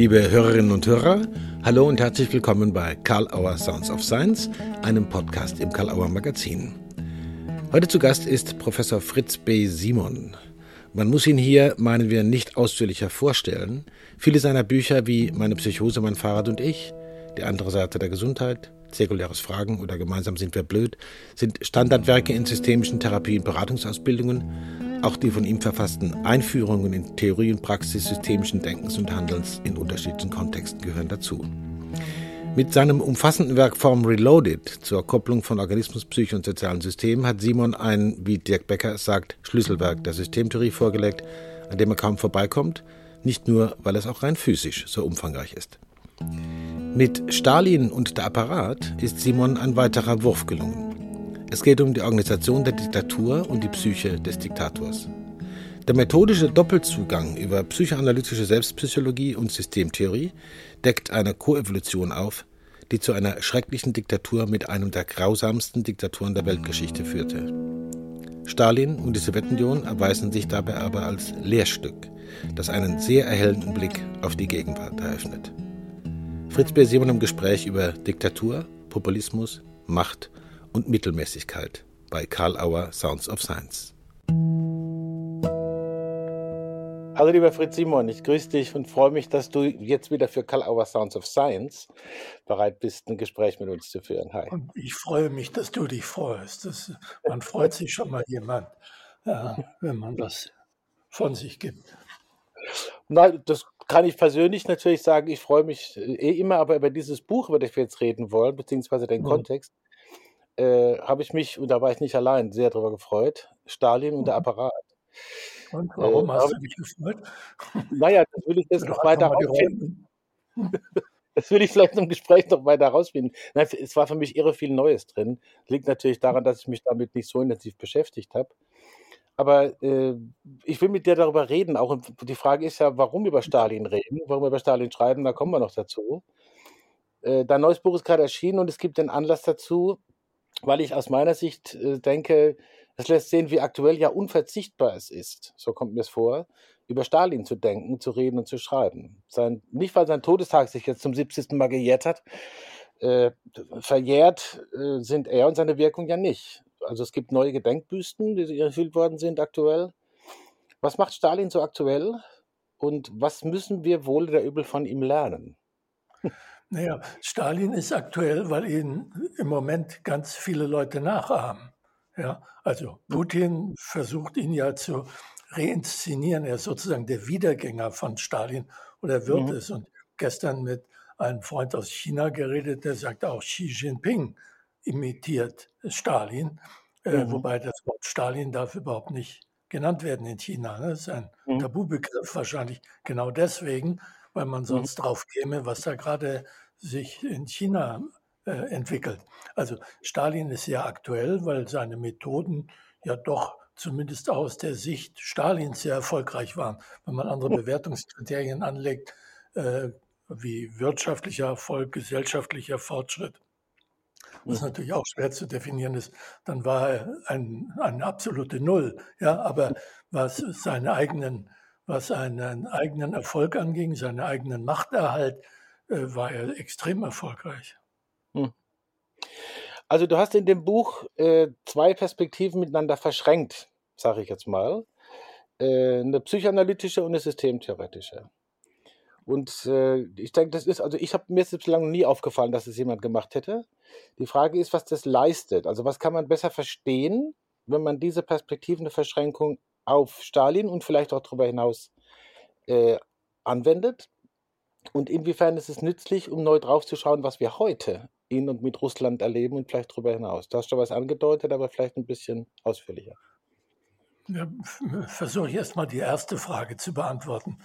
Liebe Hörerinnen und Hörer, hallo und herzlich willkommen bei Karl Auer Sounds of Science, einem Podcast im Karl Auer Magazin. Heute zu Gast ist Professor Fritz B. Simon. Man muss ihn hier, meinen wir, nicht ausführlicher vorstellen. Viele seiner Bücher wie Meine Psychose, mein Fahrrad und ich, Die andere Seite der Gesundheit, Zirkuläres Fragen oder Gemeinsam sind wir blöd, sind Standardwerke in systemischen Therapie- und Beratungsausbildungen auch die von ihm verfassten Einführungen in Theorie und Praxis systemischen Denkens und Handelns in unterschiedlichen Kontexten gehören dazu. Mit seinem umfassenden Werk Form Reloaded zur Kopplung von Organismus, Psyche und sozialen Systemen hat Simon ein, wie Dirk Becker sagt, Schlüsselwerk der Systemtheorie vorgelegt, an dem er kaum vorbeikommt, nicht nur, weil es auch rein physisch so umfangreich ist. Mit Stalin und der Apparat ist Simon ein weiterer Wurf gelungen. Es geht um die Organisation der Diktatur und die Psyche des Diktators. Der methodische Doppelzugang über psychoanalytische Selbstpsychologie und Systemtheorie deckt eine Koevolution auf, die zu einer schrecklichen Diktatur mit einem der grausamsten Diktaturen der Weltgeschichte führte. Stalin und die Sowjetunion erweisen sich dabei aber als Lehrstück, das einen sehr erhellenden Blick auf die Gegenwart eröffnet. Fritz B. Simon im Gespräch über Diktatur, Populismus, Macht und Mittelmäßigkeit bei Karl Auer Sounds of Science. Hallo lieber Fritz Simon, ich grüße dich und freue mich, dass du jetzt wieder für Karl Auer Sounds of Science bereit bist, ein Gespräch mit uns zu führen. Hi. Und ich freue mich, dass du dich freust. Das, man freut sich schon mal jemand, ja, wenn man das von sich gibt. Nein, das kann ich persönlich natürlich sagen. Ich freue mich eh immer, aber über dieses Buch, über das wir jetzt reden wollen, beziehungsweise den mhm. Kontext, äh, habe ich mich, und da war ich nicht allein, sehr darüber gefreut. Stalin und der mhm. Apparat. Und warum äh, hast du dich gefreut? Naja, das will ich jetzt noch weiter rausfinden. Das will ich vielleicht im Gespräch noch weiter rausfinden. Nein, es war für mich irre viel Neues drin. Liegt natürlich daran, dass ich mich damit nicht so intensiv beschäftigt habe. Aber äh, ich will mit dir darüber reden. Auch die Frage ist ja, warum über Stalin reden, warum über Stalin schreiben, da kommen wir noch dazu. Äh, dein neues Buch ist gerade erschienen und es gibt den Anlass dazu, weil ich aus meiner Sicht äh, denke, es lässt sehen, wie aktuell ja unverzichtbar es ist, so kommt mir es vor, über Stalin zu denken, zu reden und zu schreiben. Sein, nicht, weil sein Todestag sich jetzt zum 70. Mal gejährt hat, äh, verjährt äh, sind er und seine Wirkung ja nicht. Also es gibt neue Gedenkbüsten, die erfüllt worden sind aktuell. Was macht Stalin so aktuell und was müssen wir wohl der übel von ihm lernen? Naja, Stalin ist aktuell, weil ihn im Moment ganz viele Leute nachahmen. Ja, also Putin versucht ihn ja zu reinszenieren. Er ist sozusagen der Wiedergänger von Stalin oder wird mhm. es. Und gestern mit einem Freund aus China geredet, der sagt auch Xi Jinping imitiert Stalin, äh, mhm. wobei das Wort Stalin darf überhaupt nicht genannt werden in China. Ne? Das ist ein mhm. Tabubegriff wahrscheinlich genau deswegen, weil man mhm. sonst mhm. drauf käme, was da gerade sich in China äh, entwickelt. Also Stalin ist sehr aktuell, weil seine Methoden ja doch zumindest aus der Sicht Stalins sehr erfolgreich waren. Wenn man andere Bewertungskriterien anlegt, äh, wie wirtschaftlicher Erfolg, gesellschaftlicher Fortschritt, was natürlich auch schwer zu definieren ist, dann war er ein, eine absolute Null. Ja, aber was seine eigenen was seinen eigenen Erfolg anging, seinen eigenen Machterhalt, äh, war er extrem erfolgreich. Hm. Also du hast in dem Buch äh, zwei Perspektiven miteinander verschränkt, sage ich jetzt mal. Äh, eine psychoanalytische und eine systemtheoretische. Und äh, ich denke, das ist, also ich habe mir bislang nie aufgefallen, dass es jemand gemacht hätte. Die Frage ist, was das leistet. Also was kann man besser verstehen, wenn man diese Perspektiven der Verschränkung auf Stalin und vielleicht auch darüber hinaus äh, anwendet? Und inwiefern ist es nützlich, um neu draufzuschauen, was wir heute in und mit Russland erleben und vielleicht darüber hinaus? Du hast schon was angedeutet, aber vielleicht ein bisschen ausführlicher. Ja, Versuche ich erstmal die erste Frage zu beantworten,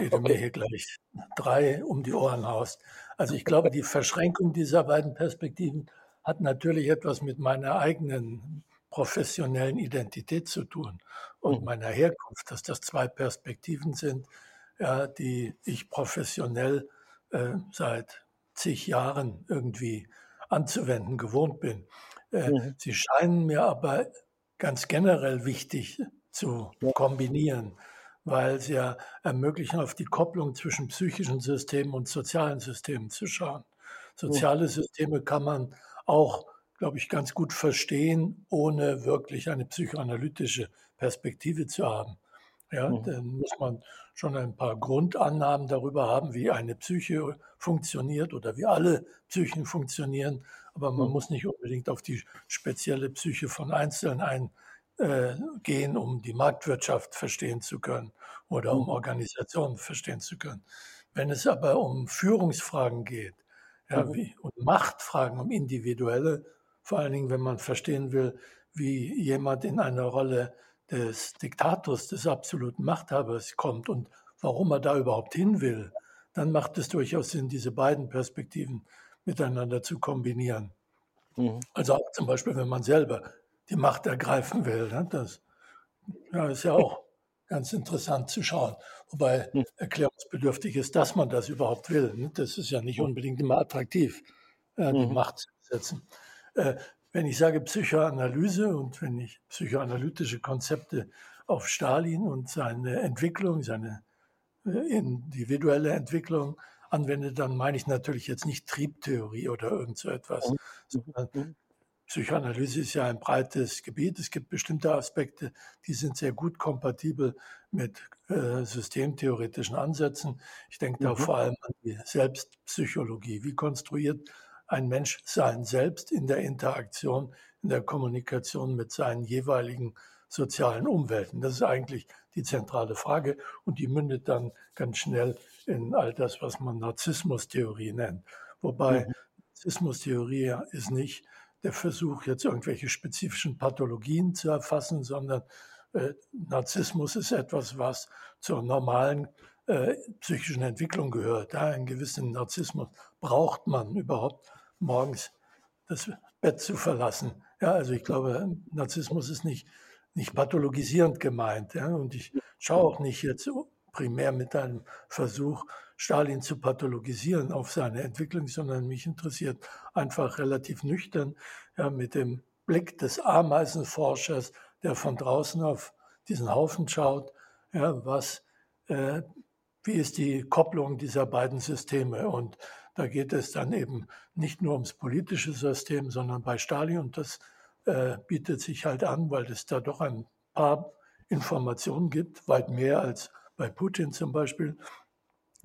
die du mir hier gleich drei um die Ohren haust. Also ich glaube, die Verschränkung dieser beiden Perspektiven hat natürlich etwas mit meiner eigenen professionellen Identität zu tun und mhm. meiner Herkunft, dass das zwei Perspektiven sind, ja, die ich professionell äh, seit zig Jahren irgendwie anzuwenden gewohnt bin. Äh, mhm. Sie scheinen mir aber ganz generell wichtig zu kombinieren, weil sie ja ermöglichen, auf die Kopplung zwischen psychischen Systemen und sozialen Systemen zu schauen. Soziale Systeme kann man auch, glaube ich, ganz gut verstehen, ohne wirklich eine psychoanalytische Perspektive zu haben. Ja, mhm. dann muss man schon ein paar Grundannahmen darüber haben, wie eine Psyche funktioniert oder wie alle Psychen funktionieren. Aber man mhm. muss nicht unbedingt auf die spezielle Psyche von Einzelnen eingehen, äh, um die Marktwirtschaft verstehen zu können oder um mhm. Organisationen verstehen zu können. Wenn es aber um Führungsfragen geht, ja, mhm. wie, und Machtfragen, um individuelle, vor allen Dingen, wenn man verstehen will, wie jemand in eine Rolle des Diktators, des absoluten Machthabers kommt und warum er da überhaupt hin will, dann macht es durchaus Sinn, diese beiden Perspektiven miteinander zu kombinieren. Mhm. Also auch zum Beispiel, wenn man selber die Macht ergreifen will. Ne? Das ja, ist ja auch ganz interessant zu schauen. Wobei mhm. erklärungsbedürftig ist, dass man das überhaupt will. Ne? Das ist ja nicht mhm. unbedingt immer attraktiv, äh, die mhm. Macht zu setzen. Äh, wenn ich sage Psychoanalyse und wenn ich psychoanalytische Konzepte auf Stalin und seine Entwicklung, seine äh, individuelle Entwicklung anwende, dann meine ich natürlich jetzt nicht Triebtheorie oder irgend so etwas, mhm. sondern mhm. Psychoanalyse ist ja ein breites Gebiet. Es gibt bestimmte Aspekte, die sind sehr gut kompatibel mit äh, systemtheoretischen Ansätzen. Ich denke da mhm. vor allem an die Selbstpsychologie. Wie konstruiert ein Mensch sein Selbst in der Interaktion, in der Kommunikation mit seinen jeweiligen sozialen Umwelten? Das ist eigentlich die zentrale Frage und die mündet dann ganz schnell in all das, was man Narzissmustheorie nennt. Wobei mhm. Narzissmustheorie ist nicht der Versuch, jetzt irgendwelche spezifischen Pathologien zu erfassen, sondern äh, Narzissmus ist etwas, was zur normalen äh, psychischen Entwicklung gehört. Ja, einen gewissen Narzissmus braucht man überhaupt morgens das Bett zu verlassen. Ja, also ich glaube, Narzissmus ist nicht, nicht pathologisierend gemeint. Ja, und ich schaue auch nicht jetzt primär mit einem Versuch, Stalin zu pathologisieren auf seine Entwicklung, sondern mich interessiert einfach relativ nüchtern ja, mit dem Blick des Ameisenforschers, der von draußen auf diesen Haufen schaut, ja, was, äh, wie ist die Kopplung dieser beiden Systeme? Und da geht es dann eben nicht nur ums politische System, sondern bei Stalin, und das äh, bietet sich halt an, weil es da doch ein paar Informationen gibt, weit mehr als bei Putin zum Beispiel,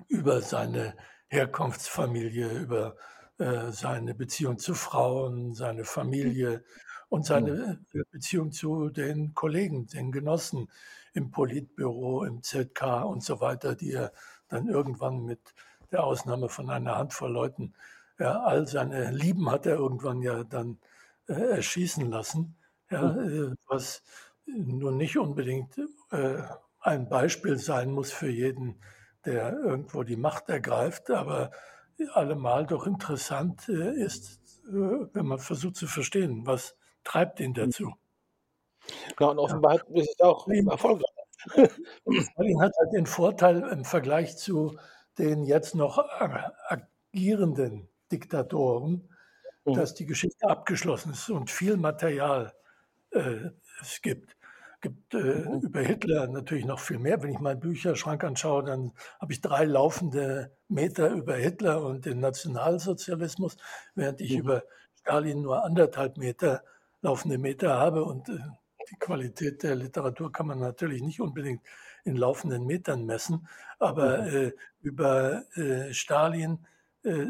über seine Herkunftsfamilie, über äh, seine Beziehung zu Frauen, seine Familie und seine mhm. Beziehung zu den Kollegen, den Genossen im Politbüro, im ZK und so weiter, die er dann irgendwann mit der Ausnahme von einer Handvoll Leuten, ja, all seine Lieben hat er irgendwann ja dann äh, erschießen lassen, ja, mhm. was nun nicht unbedingt äh, ein Beispiel sein muss für jeden, der irgendwo die Macht ergreift, aber allemal doch interessant äh, ist, äh, wenn man versucht zu verstehen, was treibt ihn dazu. Ja, und offenbar ja. ist es auch erfolgreich. Stalin hat halt den Vorteil im Vergleich zu den jetzt noch agierenden Diktatoren, mhm. dass die Geschichte abgeschlossen ist und viel Material äh, es gibt gibt äh, mhm. über Hitler natürlich noch viel mehr. Wenn ich meinen Bücherschrank anschaue, dann habe ich drei laufende Meter über Hitler und den Nationalsozialismus, während ich mhm. über Stalin nur anderthalb Meter laufende Meter habe. Und äh, die Qualität der Literatur kann man natürlich nicht unbedingt in laufenden Metern messen. Aber mhm. äh, über äh, Stalin äh,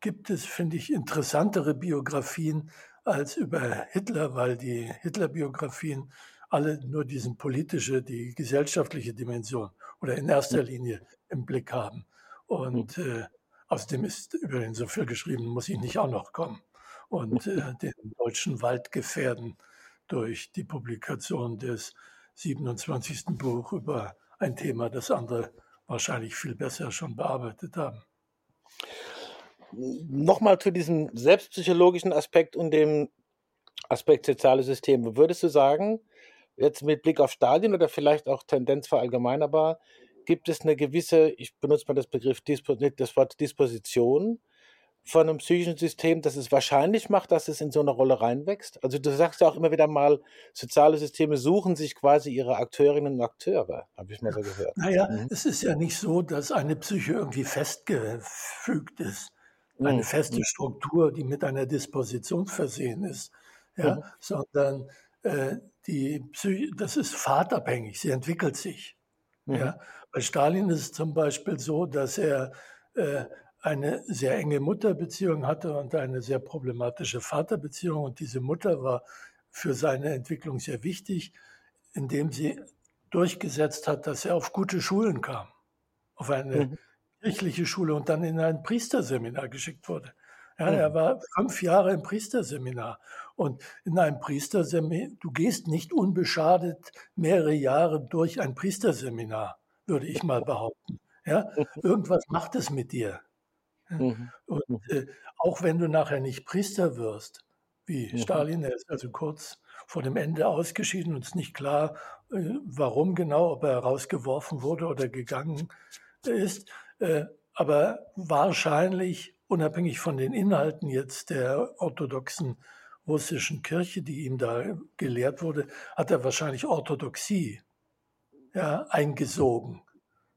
gibt es, finde ich, interessantere Biografien als über Hitler, weil die Hitler-Biografien alle nur diesen politische, die gesellschaftliche Dimension oder in erster Linie im Blick haben. Und äh, außerdem ist über den so viel geschrieben, muss ich nicht auch noch kommen und äh, den deutschen Wald gefährden durch die Publikation des 27. Buch über ein Thema, das andere wahrscheinlich viel besser schon bearbeitet haben. Nochmal zu diesem selbstpsychologischen Aspekt und dem Aspekt soziale Systeme. Würdest du sagen, jetzt mit Blick auf Stadien oder vielleicht auch Tendenz verallgemeinerbar, gibt es eine gewisse, ich benutze mal das Begriff, das Wort Disposition, von einem psychischen System, das es wahrscheinlich macht, dass es in so eine Rolle reinwächst? Also du sagst ja auch immer wieder mal, soziale Systeme suchen sich quasi ihre Akteurinnen und Akteure, habe ich mal so gehört. Naja, mhm. es ist ja nicht so, dass eine Psyche irgendwie festgefügt ist. Eine mhm. feste mhm. Struktur, die mit einer Disposition versehen ist, ja, mhm. sondern äh, die Psyche, das ist fahrtabhängig, sie entwickelt sich. Ja. Mhm. Bei Stalin ist es zum Beispiel so, dass er äh, eine sehr enge Mutterbeziehung hatte und eine sehr problematische Vaterbeziehung. Und diese Mutter war für seine Entwicklung sehr wichtig, indem sie durchgesetzt hat, dass er auf gute Schulen kam, auf eine mhm. kirchliche Schule und dann in ein Priesterseminar geschickt wurde. Ja, mhm. Er war fünf Jahre im Priesterseminar. Und in einem Priesterseminar, du gehst nicht unbeschadet mehrere Jahre durch ein Priesterseminar, würde ich mal behaupten. Ja, irgendwas macht es mit dir. Mhm. Und mhm. äh, auch wenn du nachher nicht Priester wirst, wie mhm. Stalin, er ist also kurz vor dem Ende ausgeschieden und es ist nicht klar, äh, warum genau, ob er rausgeworfen wurde oder gegangen ist. Äh, aber wahrscheinlich, unabhängig von den Inhalten jetzt der orthodoxen russischen Kirche, die ihm da gelehrt wurde, hat er wahrscheinlich Orthodoxie ja, eingesogen,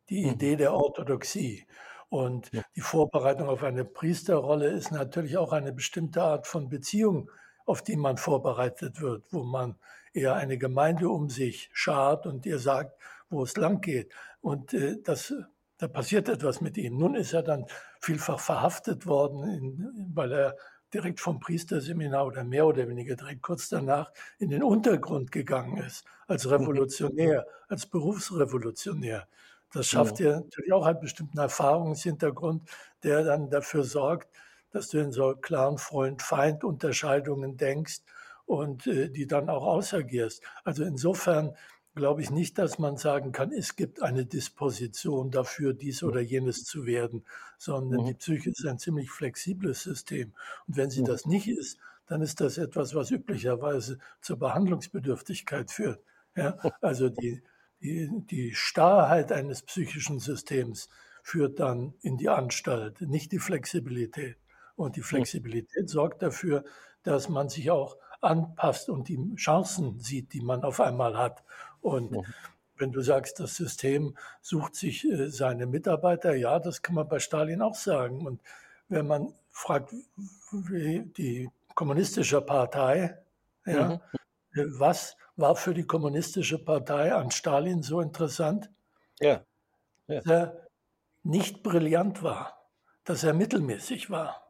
die Idee der Orthodoxie. Und ja. die Vorbereitung auf eine Priesterrolle ist natürlich auch eine bestimmte Art von Beziehung, auf die man vorbereitet wird, wo man eher eine Gemeinde um sich schart und ihr sagt, wo es lang geht. Und äh, das, da passiert etwas mit ihm. Nun ist er dann vielfach verhaftet worden, in, weil er direkt vom Priesterseminar oder mehr oder weniger direkt kurz danach in den Untergrund gegangen ist, als mhm. Revolutionär, als Berufsrevolutionär. Das schafft ja. dir natürlich auch einen bestimmten Erfahrungshintergrund, der dann dafür sorgt, dass du in so klaren Freund-Feind-Unterscheidungen denkst und äh, die dann auch ausagierst. Also insofern glaube ich nicht, dass man sagen kann, es gibt eine Disposition dafür, dies oder jenes zu werden, sondern mhm. die Psyche ist ein ziemlich flexibles System. Und wenn sie mhm. das nicht ist, dann ist das etwas, was üblicherweise zur Behandlungsbedürftigkeit führt. Ja, also die, die, die Starrheit eines psychischen Systems führt dann in die Anstalt, nicht die Flexibilität. Und die Flexibilität sorgt dafür, dass man sich auch anpasst und die Chancen sieht, die man auf einmal hat. Und wenn du sagst, das System sucht sich äh, seine Mitarbeiter, ja, das kann man bei Stalin auch sagen. Und wenn man fragt, die kommunistische Partei, ja, mhm. Was war für die kommunistische Partei an Stalin so interessant, ja. Ja. dass er nicht brillant war, dass er mittelmäßig war.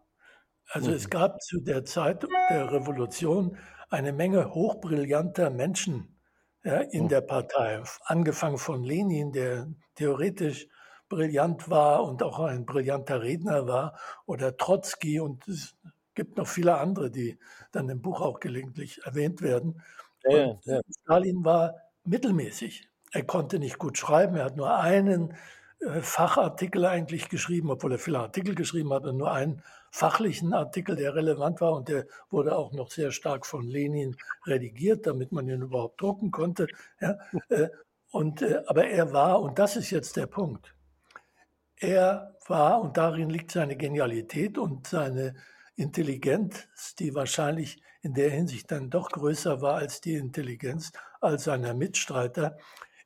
Also mhm. es gab zu der Zeit der Revolution eine Menge hochbrillanter Menschen ja, in mhm. der Partei, angefangen von Lenin, der theoretisch brillant war und auch ein brillanter Redner war, oder Trotzki und gibt noch viele andere, die dann im Buch auch gelegentlich erwähnt werden. Ja, ja. Stalin war mittelmäßig. Er konnte nicht gut schreiben. Er hat nur einen äh, Fachartikel eigentlich geschrieben, obwohl er viele Artikel geschrieben hat, und nur einen fachlichen Artikel, der relevant war. Und der wurde auch noch sehr stark von Lenin redigiert, damit man ihn überhaupt drucken konnte. Ja, äh, und, äh, aber er war, und das ist jetzt der Punkt, er war, und darin liegt seine Genialität und seine Intelligenz, die wahrscheinlich in der Hinsicht dann doch größer war als die Intelligenz als seiner Mitstreiter.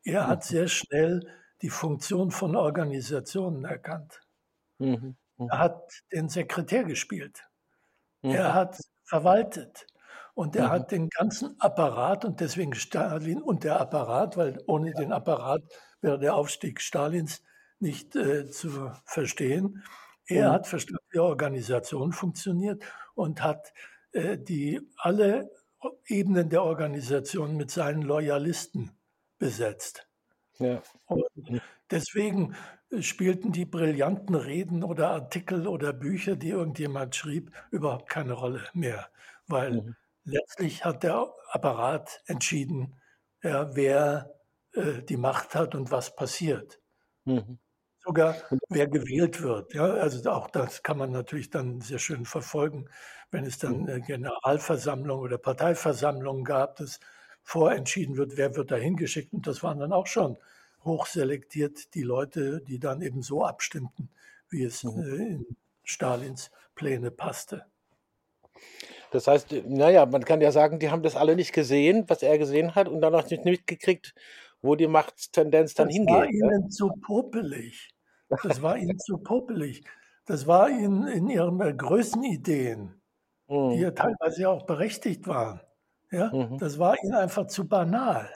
Er hat mhm. sehr schnell die Funktion von Organisationen erkannt. Mhm. Mhm. Er hat den Sekretär gespielt. Mhm. Er hat verwaltet. Und er mhm. hat den ganzen Apparat und deswegen Stalin und der Apparat, weil ohne den Apparat wäre der Aufstieg Stalins nicht äh, zu verstehen. Er hat verstanden, wie Organisation funktioniert und hat äh, die alle Ebenen der Organisation mit seinen Loyalisten besetzt. Ja. Und deswegen spielten die brillanten Reden oder Artikel oder Bücher, die irgendjemand schrieb, überhaupt keine Rolle mehr, weil mhm. letztlich hat der Apparat entschieden, ja, wer äh, die Macht hat und was passiert. Mhm sogar wer gewählt wird. Ja, also auch das kann man natürlich dann sehr schön verfolgen, wenn es dann mhm. Generalversammlungen oder Parteiversammlungen gab, dass vorentschieden wird, wer wird da hingeschickt. Und das waren dann auch schon hochselektiert die Leute, die dann eben so abstimmten, wie es mhm. äh, in Stalins Pläne passte. Das heißt, naja, man kann ja sagen, die haben das alle nicht gesehen, was er gesehen hat, und dann auch nicht mitgekriegt, wo die Machttendenz dann das hingeht. War ihnen ja? zu popelig. Das war ihnen zu popelig. Das war ihnen in ihren Größenideen, mhm. die ja teilweise auch berechtigt waren. Ja, mhm. das war ihnen einfach zu banal.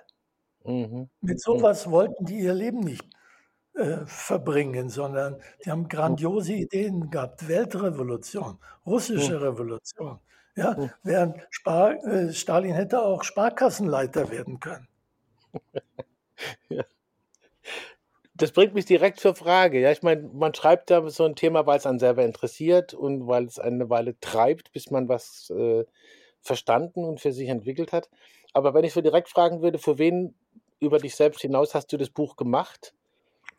Mhm. Mit sowas wollten die ihr Leben nicht äh, verbringen, sondern die haben grandiose Ideen gehabt. Weltrevolution, russische mhm. Revolution. Ja, mhm. während Spar äh, Stalin hätte auch Sparkassenleiter werden können. ja. Das bringt mich direkt zur Frage. Ja, ich meine, man schreibt da so ein Thema, weil es einen selber interessiert und weil es eine Weile treibt, bis man was äh, verstanden und für sich entwickelt hat. Aber wenn ich so direkt fragen würde, für wen über dich selbst hinaus hast du das Buch gemacht?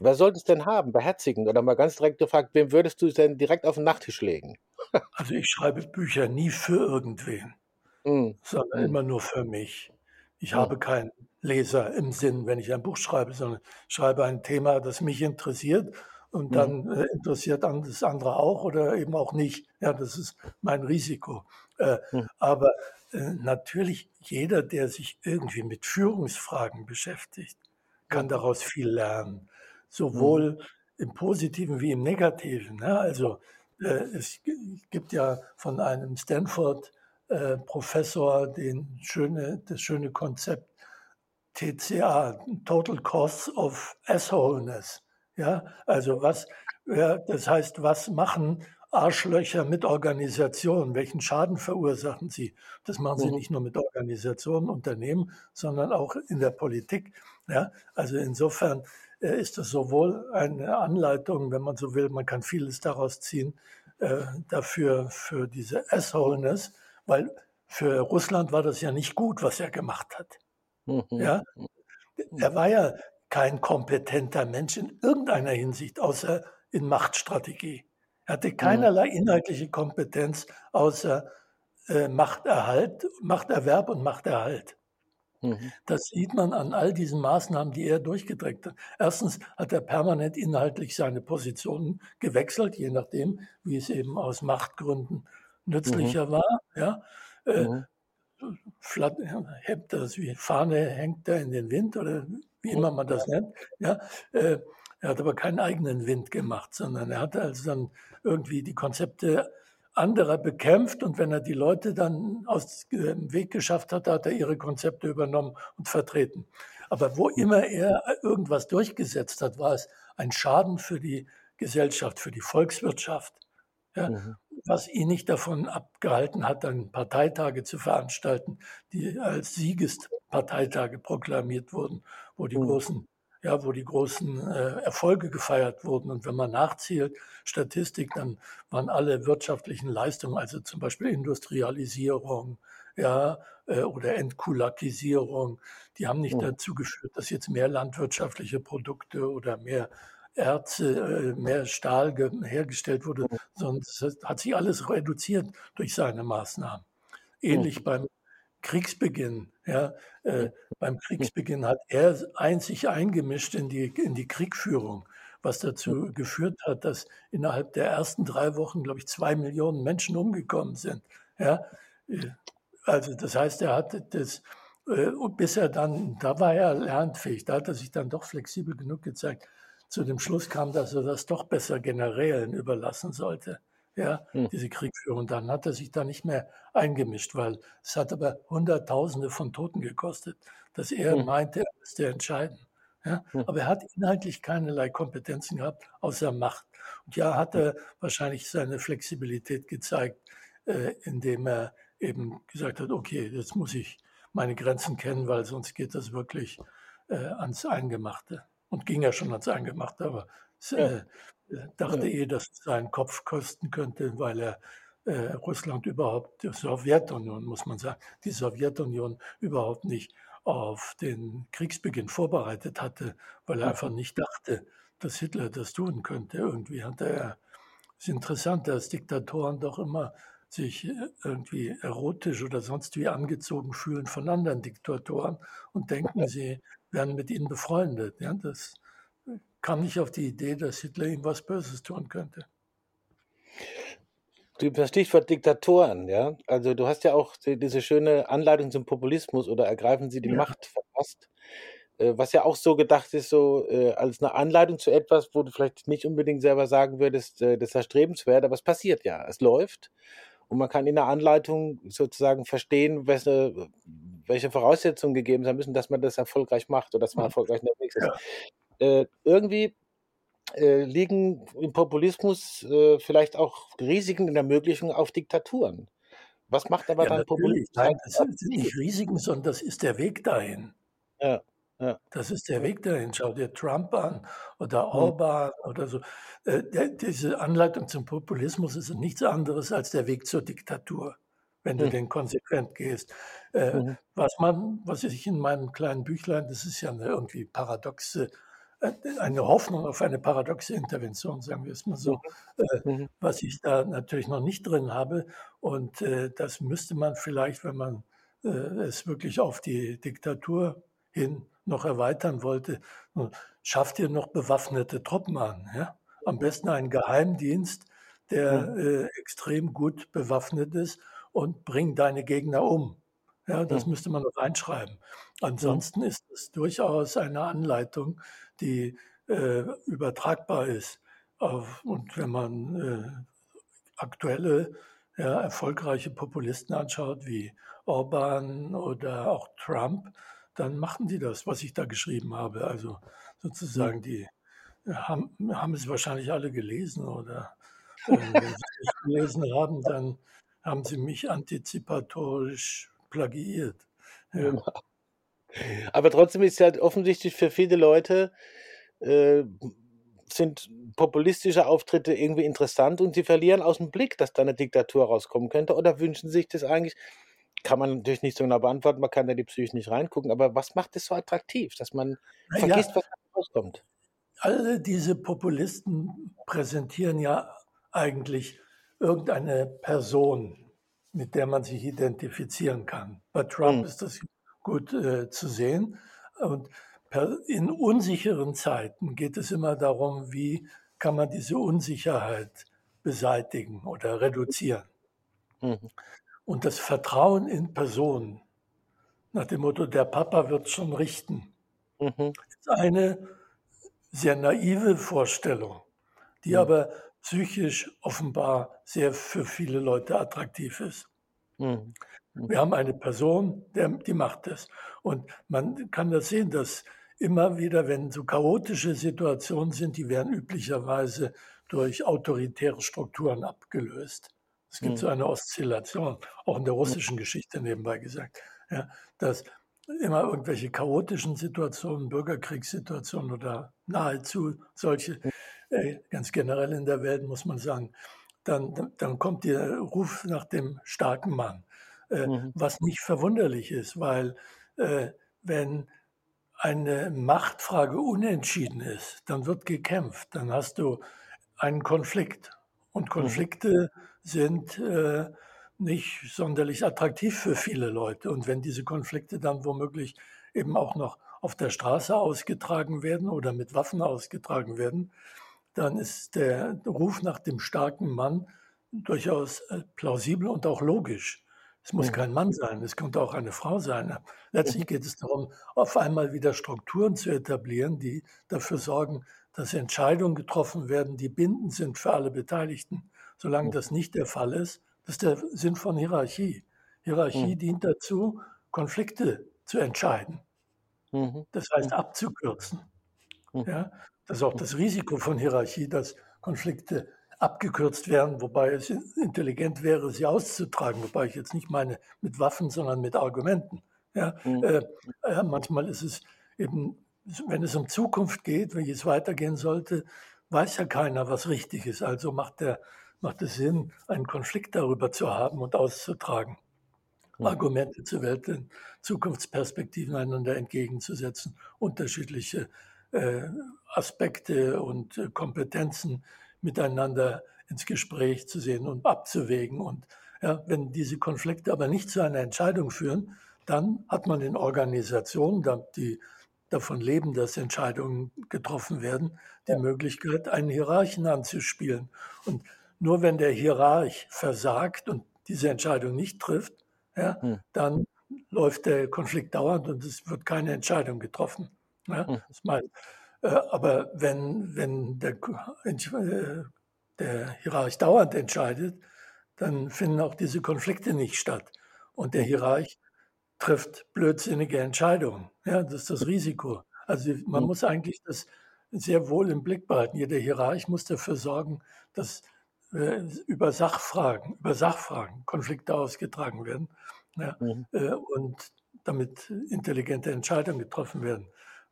Wer sollte es denn haben? Beherzigen? Oder mal ganz direkt gefragt, wem würdest du es denn direkt auf den Nachttisch legen? Also ich schreibe Bücher nie für irgendwen, mm. sondern mm. immer nur für mich. Ich habe keinen Leser im Sinn, wenn ich ein Buch schreibe, sondern schreibe ein Thema, das mich interessiert und mhm. dann äh, interessiert das andere auch oder eben auch nicht. Ja, das ist mein Risiko. Äh, mhm. Aber äh, natürlich jeder, der sich irgendwie mit Führungsfragen beschäftigt, kann daraus viel lernen, sowohl mhm. im Positiven wie im Negativen. Ja, also äh, es gibt ja von einem Stanford-Professor den schöne, das schöne Konzept TCA, Total Cost of Assholeness. Ja, also was, ja, das heißt, was machen Arschlöcher mit Organisationen? Welchen Schaden verursachen sie? Das machen sie mhm. nicht nur mit Organisationen, Unternehmen, sondern auch in der Politik. Ja, also insofern äh, ist das sowohl eine Anleitung, wenn man so will, man kann vieles daraus ziehen, äh, dafür, für diese Assholeness, weil für Russland war das ja nicht gut, was er gemacht hat. Mhm. Ja, er war ja kein kompetenter Mensch in irgendeiner Hinsicht, außer in Machtstrategie. Er hatte keinerlei inhaltliche Kompetenz außer äh, Machterhalt, Machterwerb und Machterhalt. Mhm. Das sieht man an all diesen Maßnahmen, die er durchgedrückt hat. Erstens hat er permanent inhaltlich seine Positionen gewechselt, je nachdem, wie es eben aus Machtgründen nützlicher mhm. war. Ja. Äh, mhm. Flatt, hebt das wie Fahne hängt da in den Wind oder wie immer man das nennt. Ja, äh, er hat aber keinen eigenen Wind gemacht, sondern er hat also dann irgendwie die Konzepte anderer bekämpft und wenn er die Leute dann aus dem Weg geschafft hat, hat er ihre Konzepte übernommen und vertreten. Aber wo immer er irgendwas durchgesetzt hat, war es ein Schaden für die Gesellschaft, für die Volkswirtschaft. Ja, mhm. Was ihn nicht davon abgehalten hat, dann Parteitage zu veranstalten, die als Siegesparteitage proklamiert wurden wo die mhm. großen ja, wo die großen äh, Erfolge gefeiert wurden. Und wenn man nachzählt, Statistik, dann waren alle wirtschaftlichen Leistungen, also zum Beispiel Industrialisierung, ja, äh, oder Entkulakisierung, die haben nicht mhm. dazu geführt, dass jetzt mehr landwirtschaftliche Produkte oder mehr Erze, äh, mehr Stahl hergestellt wurde, sondern es hat sich alles reduziert durch seine Maßnahmen. Ähnlich beim Kriegsbeginn. Ja, äh, beim Kriegsbeginn hat er einzig eingemischt in die, in die Kriegführung, was dazu geführt hat, dass innerhalb der ersten drei Wochen, glaube ich, zwei Millionen Menschen umgekommen sind. Ja, äh, also das heißt, er hatte das, äh, bis er dann, da war er lernfähig, da hat er sich dann doch flexibel genug gezeigt, zu dem Schluss kam, dass er das doch besser Generälen überlassen sollte ja, hm. diese Kriegführung. Dann hat er sich da nicht mehr eingemischt, weil es hat aber Hunderttausende von Toten gekostet, dass er hm. meinte, er müsste entscheiden. Ja? Hm. Aber er hat inhaltlich keinerlei Kompetenzen gehabt, außer Macht. Und ja, hat er wahrscheinlich seine Flexibilität gezeigt, äh, indem er eben gesagt hat, okay, jetzt muss ich meine Grenzen kennen, weil sonst geht das wirklich äh, ans Eingemachte. Und ging ja schon ans Eingemachte, aber es, äh, dachte ja. eh, dass es seinen Kopf kosten könnte, weil er äh, Russland überhaupt, die Sowjetunion, muss man sagen, die Sowjetunion überhaupt nicht auf den Kriegsbeginn vorbereitet hatte, weil er einfach nicht dachte, dass Hitler das tun könnte. Irgendwie hatte er, es ist interessant, dass Diktatoren doch immer sich äh, irgendwie erotisch oder sonst wie angezogen fühlen von anderen Diktatoren und denken, sie werden mit ihnen befreundet. Ja, das kam nicht auf die Idee, dass Hitler ihm was Böses tun könnte. Das Stichwort Diktatoren, ja. Also du hast ja auch diese schöne Anleitung zum Populismus oder ergreifen Sie die ja. Macht verpasst, äh, was ja auch so gedacht ist, so äh, als eine Anleitung zu etwas, wo du vielleicht nicht unbedingt selber sagen würdest, äh, das ist erstrebenswert, aber es passiert ja, es läuft. Und man kann in der Anleitung sozusagen verstehen, welche, welche Voraussetzungen gegeben sein müssen, dass man das erfolgreich macht oder dass man erfolgreich unterwegs ist. Ja. Äh, irgendwie äh, liegen im Populismus äh, vielleicht auch Risiken in der Ermöglichung auf Diktaturen. Was macht aber ja, dann Populismus? Nein, das sind nicht Risiken, sondern das ist der Weg dahin. Ja, ja. Das ist der Weg dahin. Schau dir Trump an oder hm. Orban mhm. oder so. Äh, der, diese Anleitung zum Populismus ist nichts anderes als der Weg zur Diktatur, wenn du mhm. den konsequent gehst. Äh, mhm. Was man, was ich in meinem kleinen Büchlein, das ist ja eine irgendwie paradoxe eine Hoffnung auf eine paradoxe Intervention, sagen wir es mal so, mhm. äh, mhm. was ich da natürlich noch nicht drin habe. Und äh, das müsste man vielleicht, wenn man äh, es wirklich auf die Diktatur hin noch erweitern wollte, schafft ihr noch bewaffnete Truppen an. Ja? Am besten einen Geheimdienst, der äh, extrem gut bewaffnet ist und bringt deine Gegner um. Ja, das müsste man noch reinschreiben. Ansonsten ist es durchaus eine Anleitung, die äh, übertragbar ist. Auf, und wenn man äh, aktuelle, ja, erfolgreiche Populisten anschaut, wie Orban oder auch Trump, dann machen die das, was ich da geschrieben habe. Also sozusagen, die äh, haben, haben es wahrscheinlich alle gelesen oder äh, wenn sie es gelesen haben, dann haben sie mich antizipatorisch plagiiert. Ja. Aber trotzdem ist ja offensichtlich für viele Leute äh, sind populistische Auftritte irgendwie interessant und sie verlieren aus dem Blick, dass da eine Diktatur rauskommen könnte oder wünschen sich das eigentlich. Kann man natürlich nicht so genau beantworten, man kann da die Psyche nicht reingucken, aber was macht es so attraktiv, dass man vergisst, ja, was da rauskommt? Alle diese Populisten präsentieren ja eigentlich irgendeine Person, mit der man sich identifizieren kann. Bei Trump hm. ist das gut äh, zu sehen. Und in unsicheren Zeiten geht es immer darum, wie kann man diese Unsicherheit beseitigen oder reduzieren. Mhm. Und das Vertrauen in Personen, nach dem Motto, der Papa wird schon richten, mhm. ist eine sehr naive Vorstellung, die mhm. aber psychisch offenbar sehr für viele Leute attraktiv ist. Mhm. Wir haben eine Person, der, die macht das. Und man kann das sehen, dass immer wieder, wenn so chaotische Situationen sind, die werden üblicherweise durch autoritäre Strukturen abgelöst. Es gibt mhm. so eine Oszillation, auch in der russischen Geschichte nebenbei gesagt, ja, dass immer irgendwelche chaotischen Situationen, Bürgerkriegssituationen oder nahezu solche, äh, ganz generell in der Welt muss man sagen, dann, dann kommt der Ruf nach dem starken Mann. Äh, mhm. was nicht verwunderlich ist, weil äh, wenn eine Machtfrage unentschieden ist, dann wird gekämpft, dann hast du einen Konflikt. Und mhm. Konflikte mhm. Sind äh, nicht sonderlich attraktiv für viele Leute. Und wenn diese Konflikte dann womöglich eben auch noch auf der Straße ausgetragen werden oder mit Waffen ausgetragen werden, dann ist der Ruf nach dem starken Mann durchaus äh, plausibel und auch logisch. Es muss kein Mann sein, es könnte auch eine Frau sein. Letztlich geht es darum, auf einmal wieder Strukturen zu etablieren, die dafür sorgen, dass Entscheidungen getroffen werden, die bindend sind für alle Beteiligten. Solange das nicht der Fall ist, das ist der Sinn von Hierarchie. Hierarchie mhm. dient dazu, Konflikte zu entscheiden. Mhm. Das heißt, mhm. abzukürzen. Mhm. Ja? Das ist auch das Risiko von Hierarchie, dass Konflikte abgekürzt werden, wobei es intelligent wäre, sie auszutragen, wobei ich jetzt nicht meine mit Waffen, sondern mit Argumenten. Ja, mhm. äh, äh, manchmal ist es eben, wenn es um Zukunft geht, wie es weitergehen sollte, weiß ja keiner, was richtig ist. Also macht, der, macht es Sinn, einen Konflikt darüber zu haben und auszutragen. Mhm. Argumente zu Welt, Zukunftsperspektiven einander entgegenzusetzen, unterschiedliche äh, Aspekte und äh, Kompetenzen miteinander ins Gespräch zu sehen und abzuwägen. Und ja, wenn diese Konflikte aber nicht zu einer Entscheidung führen, dann hat man in Organisationen, die davon leben, dass Entscheidungen getroffen werden, die Möglichkeit, einen Hierarchen anzuspielen. Und nur wenn der Hierarch versagt und diese Entscheidung nicht trifft, ja, hm. dann läuft der Konflikt dauernd und es wird keine Entscheidung getroffen. Ja, hm. das mein, äh, aber wenn, wenn der, äh, der Hierarch dauernd entscheidet, dann finden auch diese Konflikte nicht statt. Und der Hierarch trifft blödsinnige Entscheidungen. Ja, das ist das Risiko. Also man mhm. muss eigentlich das sehr wohl im Blick behalten. Jeder Hierarch muss dafür sorgen, dass über Sachfragen, über Sachfragen Konflikte ausgetragen werden ja, mhm. äh, und damit intelligente Entscheidungen getroffen werden.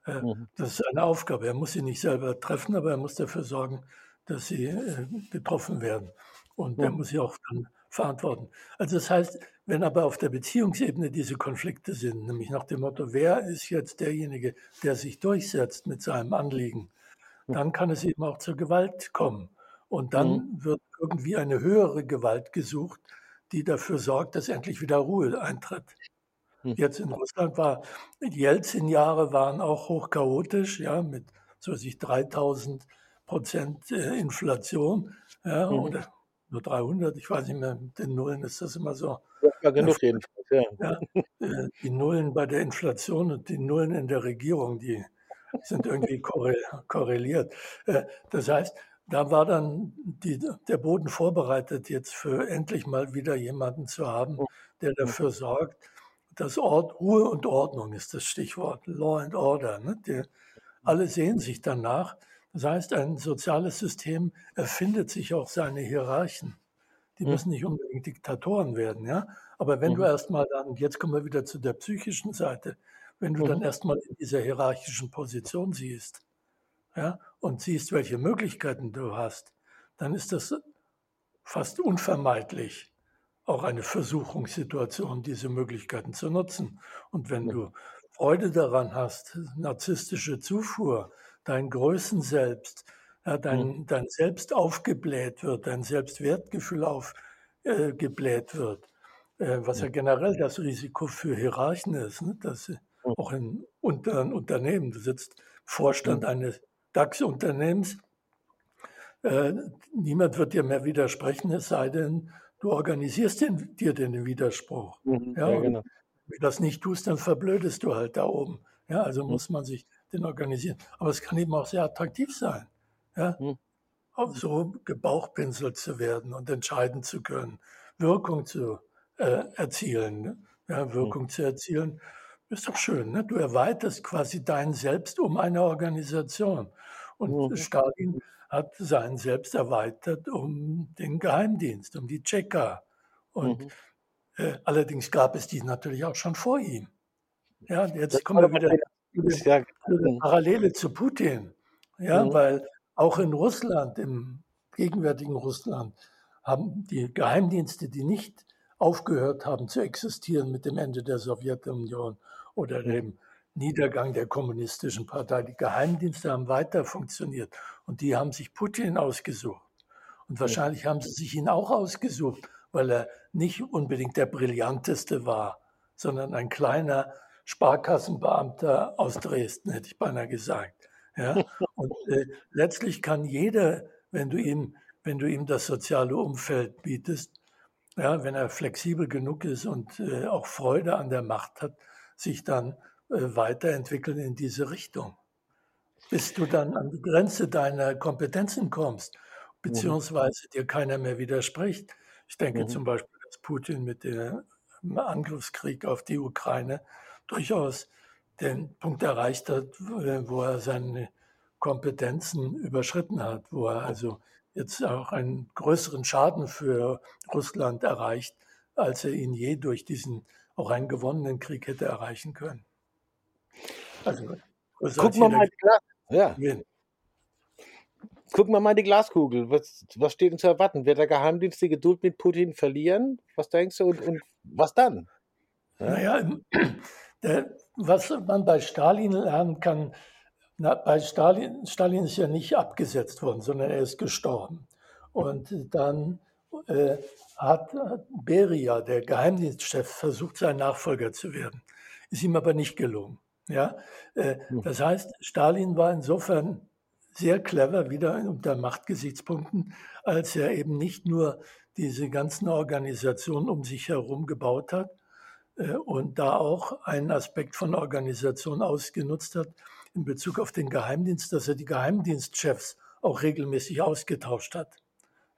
Äh, mhm. Das ist eine Aufgabe. Er muss sie nicht selber treffen, aber er muss dafür sorgen, dass sie äh, getroffen werden. Und mhm. er muss sie auch dann verantworten. Also das heißt, wenn aber auf der Beziehungsebene diese Konflikte sind, nämlich nach dem Motto, wer ist jetzt derjenige, der sich durchsetzt mit seinem Anliegen, dann kann es eben auch zur Gewalt kommen. Und dann mhm. wird irgendwie eine höhere Gewalt gesucht, die dafür sorgt, dass endlich wieder Ruhe eintritt. Mhm. Jetzt in Russland war, die Jelzin-Jahre waren auch hoch chaotisch, ja, mit so sich 3000 Prozent äh, Inflation, ja, mhm. oder nur 300, ich weiß nicht mehr, mit den Nullen ist das immer so. Ja, genug jedenfalls, ja. ja. Äh, die Nullen bei der Inflation und die Nullen in der Regierung, die sind irgendwie korreliert. Äh, das heißt, da war dann die, der Boden vorbereitet, jetzt für endlich mal wieder jemanden zu haben, der dafür sorgt, dass Ort, Ruhe und Ordnung ist das Stichwort, Law and Order. Ne? Die, alle sehen sich danach. Das heißt, ein soziales System erfindet sich auch seine Hierarchen. Die mhm. müssen nicht unbedingt Diktatoren werden, ja. Aber wenn mhm. du erstmal dann, jetzt kommen wir wieder zu der psychischen Seite, wenn du mhm. dann erstmal in dieser hierarchischen Position siehst, ja, und siehst, welche Möglichkeiten du hast, dann ist das fast unvermeidlich auch eine Versuchungssituation, diese Möglichkeiten zu nutzen. Und wenn du Freude daran hast, narzisstische Zufuhr, dein Größenselbst, ja, dein, dein Selbst aufgebläht wird, dein Selbstwertgefühl aufgebläht äh, wird, äh, was ja. generell das Risiko für Hierarchen ist, ne? dass auch in unter, Unternehmen, du sitzt Vorstand eines DAX-Unternehmens, äh, niemand wird dir mehr widersprechen, es sei denn, du organisierst den, dir den Widerspruch. Mhm, ja, ja genau. Wenn du das nicht tust, dann verblödest du halt da oben. Ja, also mhm. muss man sich den organisieren. Aber es kann eben auch sehr attraktiv sein, ja, mhm. so gebauchpinselt zu werden und entscheiden zu können, Wirkung zu äh, erzielen. Ja, hm. Wirkung mhm. zu erzielen ist doch schön. Ne? Du erweiterst quasi dein Selbst um eine Organisation. Und mhm. Stalin hat sein Selbst erweitert um den Geheimdienst, um die Tscheka. Und mhm. äh, allerdings gab es die natürlich auch schon vor ihm. Ja, jetzt kommen wir wieder ja, Parallele zu Putin. Ja, mhm. weil auch in Russland, im gegenwärtigen Russland, haben die Geheimdienste, die nicht aufgehört haben zu existieren mit dem Ende der Sowjetunion oder dem Niedergang der kommunistischen Partei, die Geheimdienste haben weiter funktioniert und die haben sich Putin ausgesucht. Und wahrscheinlich haben sie sich ihn auch ausgesucht, weil er nicht unbedingt der brillanteste war, sondern ein kleiner Sparkassenbeamter aus Dresden, hätte ich beinahe gesagt. Ja? Und äh, letztlich kann jeder, wenn du ihm, wenn du ihm das soziale Umfeld bietest, ja, wenn er flexibel genug ist und äh, auch Freude an der Macht hat, sich dann äh, weiterentwickeln in diese Richtung. Bis du dann an die Grenze deiner Kompetenzen kommst, mhm. beziehungsweise dir keiner mehr widerspricht. Ich denke mhm. zum Beispiel, dass Putin mit dem Angriffskrieg auf die Ukraine durchaus den Punkt erreicht hat, wo er seine Kompetenzen überschritten hat, wo er also jetzt auch einen größeren Schaden für Russland erreicht, als er ihn je durch diesen auch einen gewonnenen Krieg hätte erreichen können. Also, Gucken wir mal die Glas ja. Gucken wir mal die Glaskugel. Was, was steht uns zu erwarten? Wird der Geheimdienst die Geduld mit Putin verlieren? Was denkst du? Und, und was dann? Ja? Naja, der, was man bei Stalin lernen kann, na, bei Stalin, Stalin ist ja nicht abgesetzt worden, sondern er ist gestorben. Und dann äh, hat Beria, der Geheimdienstchef, versucht, sein Nachfolger zu werden. Ist ihm aber nicht gelungen. Ja? Äh, hm. das heißt, Stalin war insofern sehr clever wieder unter Machtgesichtspunkten, als er eben nicht nur diese ganzen Organisationen um sich herum gebaut hat äh, und da auch einen Aspekt von Organisation ausgenutzt hat in Bezug auf den Geheimdienst, dass er die Geheimdienstchefs auch regelmäßig ausgetauscht hat.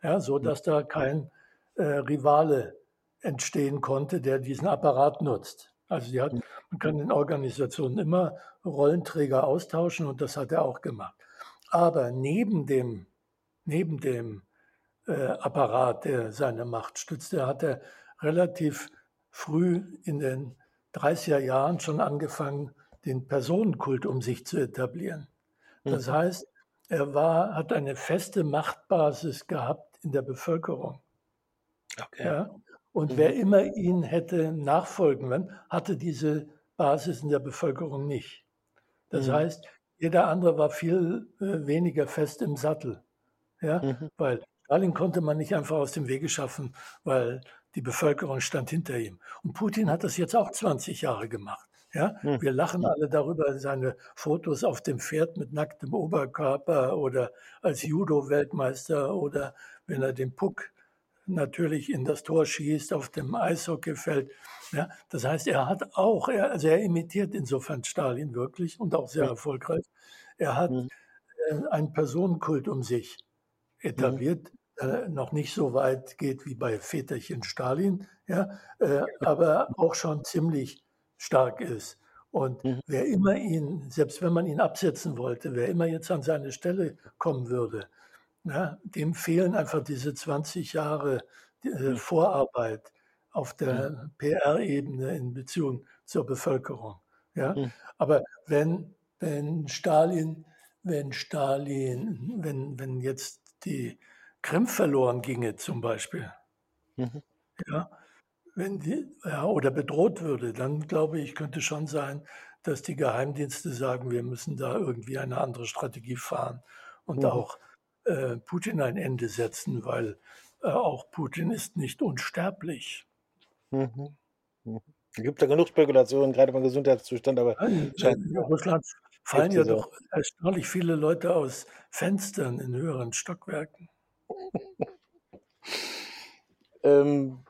Ja, so dass da kein äh, Rivale entstehen konnte, der diesen Apparat nutzt. Also die hat, man kann in Organisationen immer Rollenträger austauschen und das hat er auch gemacht. Aber neben dem, neben dem äh, Apparat, der seine Macht stützte, hat er relativ früh in den 30er Jahren schon angefangen, den Personenkult um sich zu etablieren. Das mhm. heißt, er war, hat eine feste Machtbasis gehabt in der Bevölkerung. Okay. Ja? Und mhm. wer immer ihn hätte nachfolgen wollen, hatte diese Basis in der Bevölkerung nicht. Das mhm. heißt, jeder andere war viel äh, weniger fest im Sattel. Ja? Mhm. Weil Stalin konnte man nicht einfach aus dem Wege schaffen, weil die Bevölkerung stand hinter ihm. Und Putin hat das jetzt auch 20 Jahre gemacht. Ja, mhm. wir lachen alle darüber, seine Fotos auf dem Pferd mit nacktem Oberkörper oder als Judo-Weltmeister oder wenn er den Puck natürlich in das Tor schießt auf dem Eishockeyfeld. Ja, das heißt, er hat auch, er, also er imitiert insofern Stalin wirklich und auch sehr erfolgreich. Er hat mhm. äh, einen Personenkult um sich etabliert, mhm. äh, noch nicht so weit geht wie bei Väterchen Stalin, ja, äh, aber auch schon ziemlich stark ist. Und mhm. wer immer ihn, selbst wenn man ihn absetzen wollte, wer immer jetzt an seine Stelle kommen würde, ja, dem fehlen einfach diese 20 Jahre äh. Vorarbeit auf der mhm. PR-Ebene in Beziehung zur Bevölkerung. Ja? Mhm. Aber wenn, wenn Stalin, wenn Stalin, wenn, wenn jetzt die Krim verloren ginge zum Beispiel, mhm. ja, wenn die, ja, oder bedroht würde, dann glaube ich, könnte schon sein, dass die Geheimdienste sagen, wir müssen da irgendwie eine andere Strategie fahren und mhm. auch äh, Putin ein Ende setzen, weil äh, auch Putin ist nicht unsterblich. Mhm. Mhm. Es gibt da genug Spekulationen, gerade beim Gesundheitszustand, aber Nein, in Russland fallen ja doch erstaunlich viele Leute aus Fenstern in höheren Stockwerken. ähm,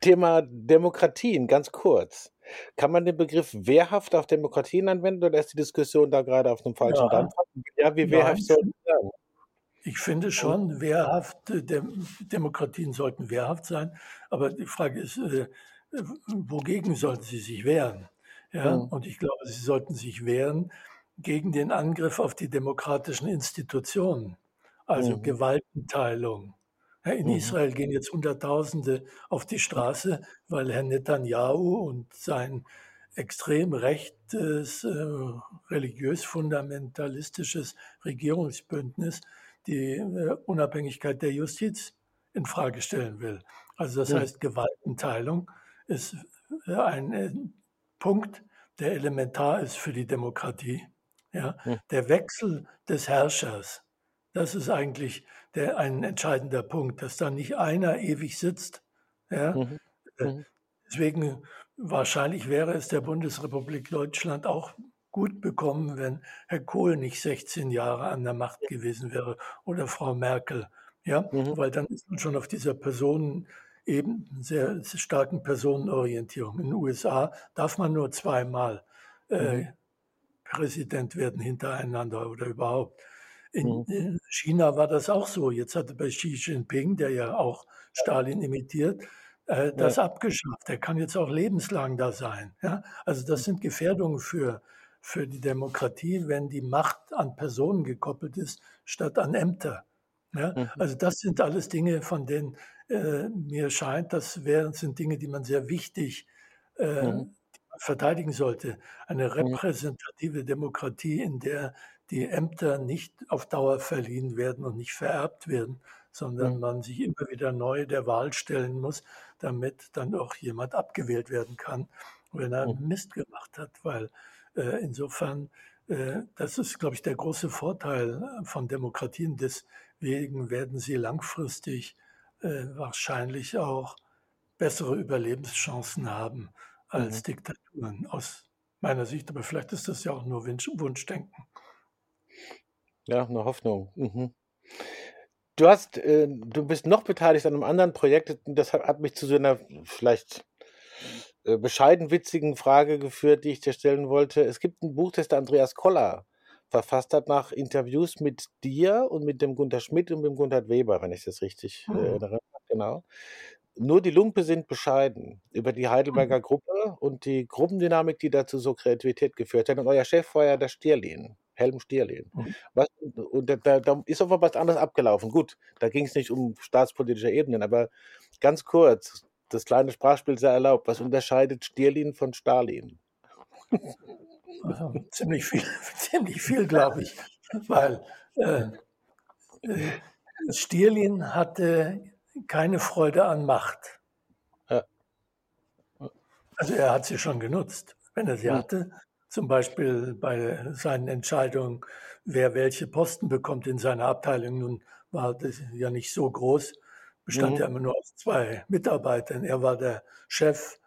Thema Demokratien, ganz kurz. Kann man den Begriff wehrhaft auf Demokratien anwenden oder ist die Diskussion da gerade auf einem falschen ja. Dampf? Ja, wie wehrhaft soll man sagen? Ich finde schon, wehrhaft, Demokratien sollten wehrhaft sein, aber die Frage ist, äh, wogegen sollten sie sich wehren? Ja, mhm. und ich glaube, sie sollten sich wehren gegen den Angriff auf die demokratischen Institutionen, also mhm. Gewaltenteilung. In mhm. Israel gehen jetzt Hunderttausende auf die Straße, weil Herr Netanyahu und sein extrem rechtes, äh, religiös-fundamentalistisches Regierungsbündnis die äh, Unabhängigkeit der Justiz in Frage stellen will. Also das ja. heißt, Gewaltenteilung ist äh, ein äh, Punkt, der elementar ist für die Demokratie. Ja? ja. Der Wechsel des Herrschers, das ist eigentlich der, ein entscheidender Punkt, dass da nicht einer ewig sitzt. Ja? Mhm. Mhm. Deswegen wahrscheinlich wäre es der Bundesrepublik Deutschland auch gut bekommen, wenn Herr Kohl nicht 16 Jahre an der Macht gewesen wäre oder Frau Merkel. Ja, mhm. weil dann ist man schon auf dieser Personen eben sehr, sehr starken Personenorientierung. In den USA darf man nur zweimal äh, mhm. Präsident werden hintereinander oder überhaupt. In, mhm. in, China war das auch so. Jetzt hatte bei Xi Jinping, der ja auch Stalin imitiert, äh, das ja. abgeschafft. Er kann jetzt auch lebenslang da sein. Ja? Also das mhm. sind Gefährdungen für für die Demokratie, wenn die Macht an Personen gekoppelt ist, statt an Ämter. Ja? Mhm. Also das sind alles Dinge, von denen äh, mir scheint, das wären, sind Dinge, die man sehr wichtig äh, mhm. verteidigen sollte. Eine mhm. repräsentative Demokratie, in der die Ämter nicht auf Dauer verliehen werden und nicht vererbt werden, sondern mhm. man sich immer wieder neu der Wahl stellen muss, damit dann auch jemand abgewählt werden kann, wenn er mhm. Mist gemacht hat, weil insofern, äh, das ist, glaube ich, der große Vorteil äh, von Demokratien. Deswegen werden sie langfristig wahrscheinlich auch bessere Überlebenschancen haben als mhm. Diktaturen aus meiner Sicht. Aber vielleicht ist das ja auch nur Wunschdenken. Ja, eine Hoffnung. Mhm. Du hast, äh, du bist noch beteiligt an einem anderen Projekt. Das hat, hat mich zu so einer vielleicht äh, bescheiden witzigen Frage geführt, die ich dir stellen wollte. Es gibt ein Buch, das der Andreas Koller verfasst hat nach Interviews mit dir und mit dem Gunther Schmidt und mit dem Gunther Weber, wenn ich das richtig äh, Mhm. erinnere. Genau. Nur die Lumpe sind bescheiden über die Mhm. Heidelberger Gruppe und die Gruppendynamik, die dazu so Kreativität geführt hat. Und euer Chef war ja der Stierlin, Helm Stierlin. Mhm. Was, und da, da, ist aber was anderes abgelaufen. Gut, da ging es nicht um staatspolitische Ebenen, aber ganz kurz, das kleine Sprachspiel sei erlaubt. Was unterscheidet Stierlin von Stalin? Also, ziemlich viel, ziemlich viel, glaube ich, weil äh, äh, Stirlin hatte keine Freude an Macht. Ja. Also er hat sie schon genutzt, wenn er sie Hm. hatte. Zum Beispiel bei seinen Entscheidungen, wer welche Posten bekommt in seiner Abteilung. Nun war das ja nicht so groß, bestand Mhm. ja immer nur aus zwei Mitarbeitern. Er war der Chefarzt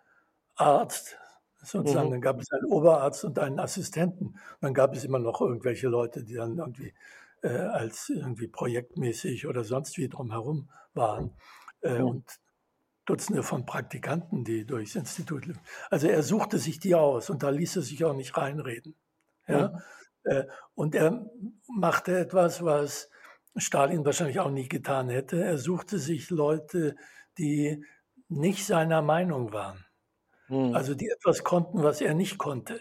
sozusagen. Mhm. Dann gab es einen Oberarzt und einen Assistenten. Dann gab es immer noch irgendwelche Leute, die dann irgendwie äh, als irgendwie projektmäßig oder sonst wie drumherum waren. Äh, Mhm. und Dutzende von Praktikanten, die durchs Institut liefen. Also er suchte sich die aus und da ließ er sich auch nicht reinreden. Ja? Mhm. Äh, und er machte etwas, was Stalin wahrscheinlich auch nie getan hätte. Er suchte sich Leute, die nicht seiner Meinung waren. Mhm. Also die etwas konnten, was er nicht konnte.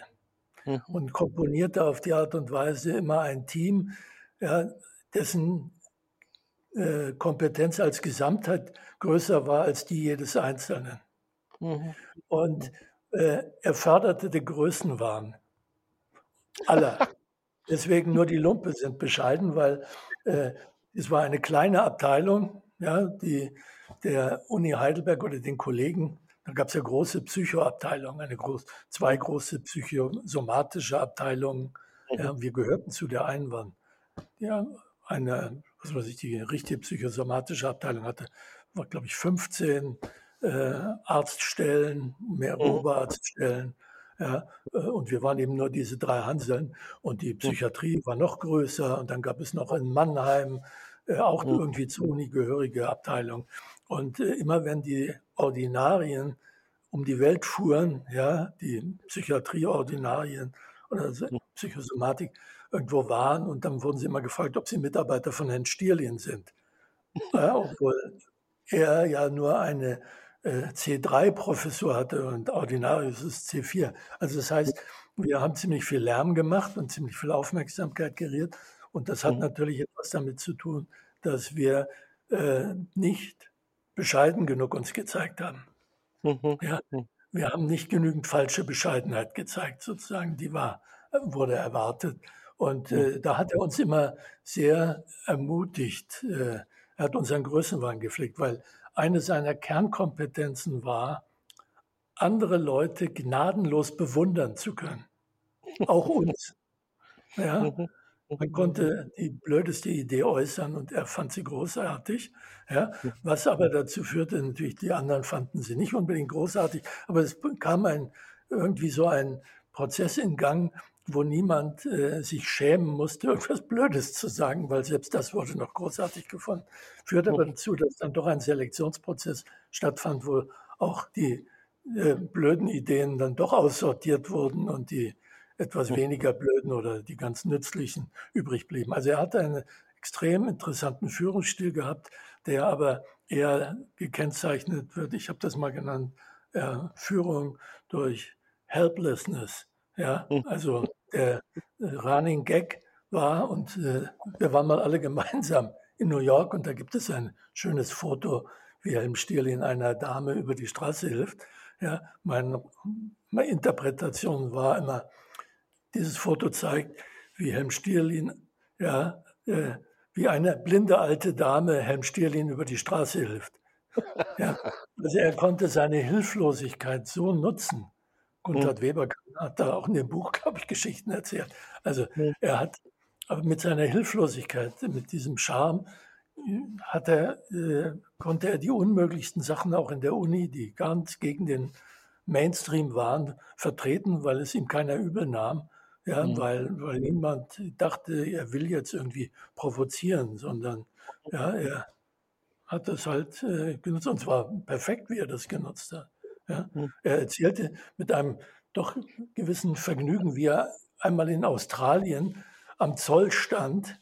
Mhm. Und komponierte auf die Art und Weise immer ein Team, ja, dessen äh, Kompetenz als Gesamtheit größer war als die jedes Einzelnen. Mhm. Und äh, er förderte den Größenwahn aller. Deswegen nur die Lumpe sind bescheiden, weil äh, es war eine kleine Abteilung, ja, die der Uni Heidelberg oder den Kollegen, da gab es ja große Psychoabteilungen, eine groß, zwei große psychosomatische Abteilungen. Ja, wir gehörten zu der einen, waren ja, eine, was weiß ich, die richtige psychosomatische Abteilung hatte, war, glaube ich, 15 äh, Arztstellen, mehrere Mhm. Oberarztstellen. Ja, äh, und wir waren eben nur diese drei Hanseln. Und die Psychiatrie war noch größer. Und dann gab es noch in Mannheim äh, auch irgendwie zur Uni gehörige Abteilung. Und äh, immer wenn die Ordinarien um die Welt fuhren, ja, die Psychiatrieordinarien oder so-. Psychosomatik irgendwo waren und dann wurden sie immer gefragt, ob sie Mitarbeiter von Herrn Stierlin sind. Ja, obwohl er ja nur eine äh, C3-Professur hatte und Ordinarius ist C4. Also das heißt, wir haben ziemlich viel Lärm gemacht und ziemlich viel Aufmerksamkeit geriert. Und das hat Mhm. natürlich etwas damit zu tun, dass wir äh, nicht bescheiden genug uns gezeigt haben. Mhm. Ja, Mhm. wir haben nicht genügend falsche Bescheidenheit gezeigt, sozusagen, die war, äh, wurde erwartet. Und Mhm. äh, da hat er uns immer sehr ermutigt. Äh, er hat unseren Größenwahn gepflegt, weil eine seiner Kernkompetenzen war, andere Leute gnadenlos bewundern zu können. Auch uns. Ja, man konnte die blödeste Idee äußern und er fand sie großartig. Ja, was aber dazu führte, natürlich, die anderen fanden sie nicht unbedingt großartig, aber es kam ein, irgendwie so ein Prozess in Gang, wo niemand äh, sich schämen musste, irgendwas Blödes zu sagen, weil selbst das wurde noch großartig gefunden. Führte aber dazu, dass dann doch ein Selektionsprozess stattfand, wo auch die äh, blöden Ideen dann doch aussortiert wurden und die etwas weniger blöden oder die ganz nützlichen übrig blieben. Also er hatte einen extrem interessanten Führungsstil gehabt, der aber eher gekennzeichnet wird, ich habe das mal genannt, äh, Führung durch Helplessness. Ja, Mhm. also der äh, Running Gag war und äh, wir waren mal alle gemeinsam in New York und da gibt es ein schönes Foto, wie Helm Stierlin einer Dame über die Straße hilft. Ja, meine, meine Interpretation war immer, dieses Foto zeigt, wie Helm Stierlin, ja, äh, wie eine blinde alte Dame Helm Stierlin über die Straße hilft. Ja, also er konnte seine Hilflosigkeit so nutzen. Gunther Weber hat da auch in dem Buch, glaube ich, Geschichten erzählt. Also er hat aber mit seiner Hilflosigkeit, mit diesem Charme, äh, hat er, äh, konnte er die unmöglichsten Sachen auch in der Uni, die ganz gegen den Mainstream waren, vertreten, weil es ihm keiner übel nahm. ja, mhm. weil, weil niemand dachte, er will jetzt irgendwie provozieren, sondern ja, er hat das halt äh, genutzt und zwar perfekt, wie er das genutzt hat. Ja. Mhm. Er erzählte mit einem doch gewissen Vergnügen, wie er einmal in Australien am Zoll stand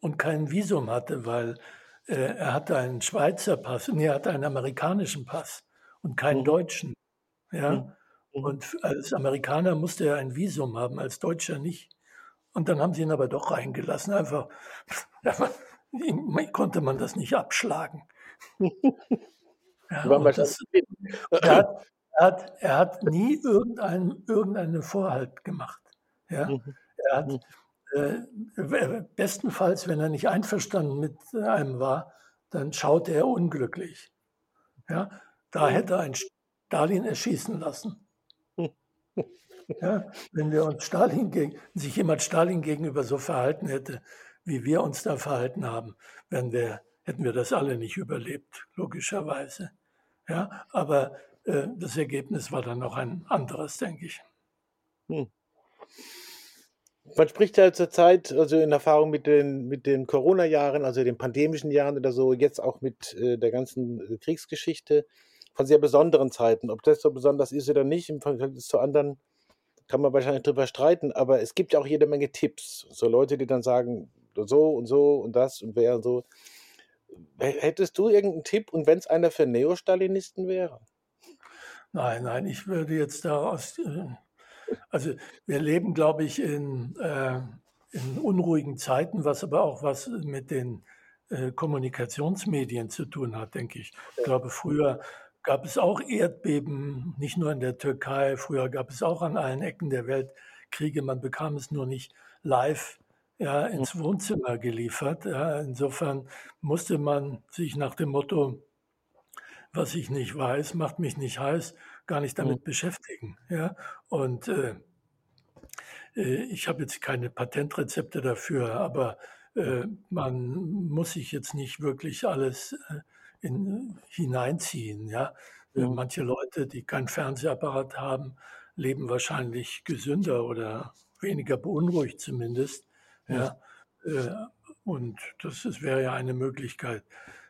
und kein Visum hatte, weil äh, er hatte einen Schweizer Pass, nee, er hatte einen amerikanischen Pass und keinen mhm. deutschen. Ja. Mhm. mhm. Und als Amerikaner musste er ein Visum haben, als Deutscher nicht. Und dann haben sie ihn aber doch reingelassen. Einfach, konnte man das nicht abschlagen. Ja, das, er, hat, er, hat, er hat nie irgendeinen, irgendeinen Vorhalt gemacht. Ja? Mhm. Er hat mhm. äh, bestenfalls, wenn er nicht einverstanden mit einem war, dann schaute er unglücklich. Ja? Da hätte ein Stalin erschießen lassen. Ja, wenn wir uns Stalin gegen, sich jemand Stalin gegenüber so verhalten hätte, wie wir uns da verhalten haben, wenn wir, hätten wir das alle nicht überlebt, logischerweise. Ja, aber äh, das Ergebnis war dann noch ein anderes, denke ich. Hm. Man spricht ja zurzeit, also in Erfahrung mit den, mit den Corona-Jahren, also den pandemischen Jahren oder so, jetzt auch mit äh, der ganzen äh, Kriegsgeschichte, von sehr besonderen Zeiten. Ob das so besonders ist oder nicht, im Vergleich zu anderen, kann man wahrscheinlich drüber streiten, aber es gibt ja auch jede Menge Tipps. So Leute, die dann sagen, so und so und das und wer und so. Hättest du irgendeinen Tipp und wenn es einer für Neostalinisten wäre? Nein, nein, ich würde jetzt daraus, äh, also wir leben, glaube ich, in, äh, in unruhigen Zeiten, was aber auch was mit den äh, Kommunikationsmedien zu tun hat, denke ich. Ich glaube, früher gab es auch Erdbeben, nicht nur in der Türkei, früher gab es auch an allen Ecken der Welt Kriege, man bekam es nur nicht live ja, ins Wohnzimmer geliefert. Ja. Insofern musste man sich nach dem Motto, was ich nicht weiß, macht mich nicht heiß, gar nicht damit mhm. beschäftigen. Ja. Und äh, äh, ich habe jetzt keine Patentrezepte dafür, aber äh, man muss sich jetzt nicht wirklich alles äh, in, hineinziehen. Ja. Mhm. Manche Leute, die keinen Fernsehapparat haben, leben wahrscheinlich gesünder oder weniger beunruhigt zumindest. Ja. Äh, und das, das wäre ja eine Möglichkeit,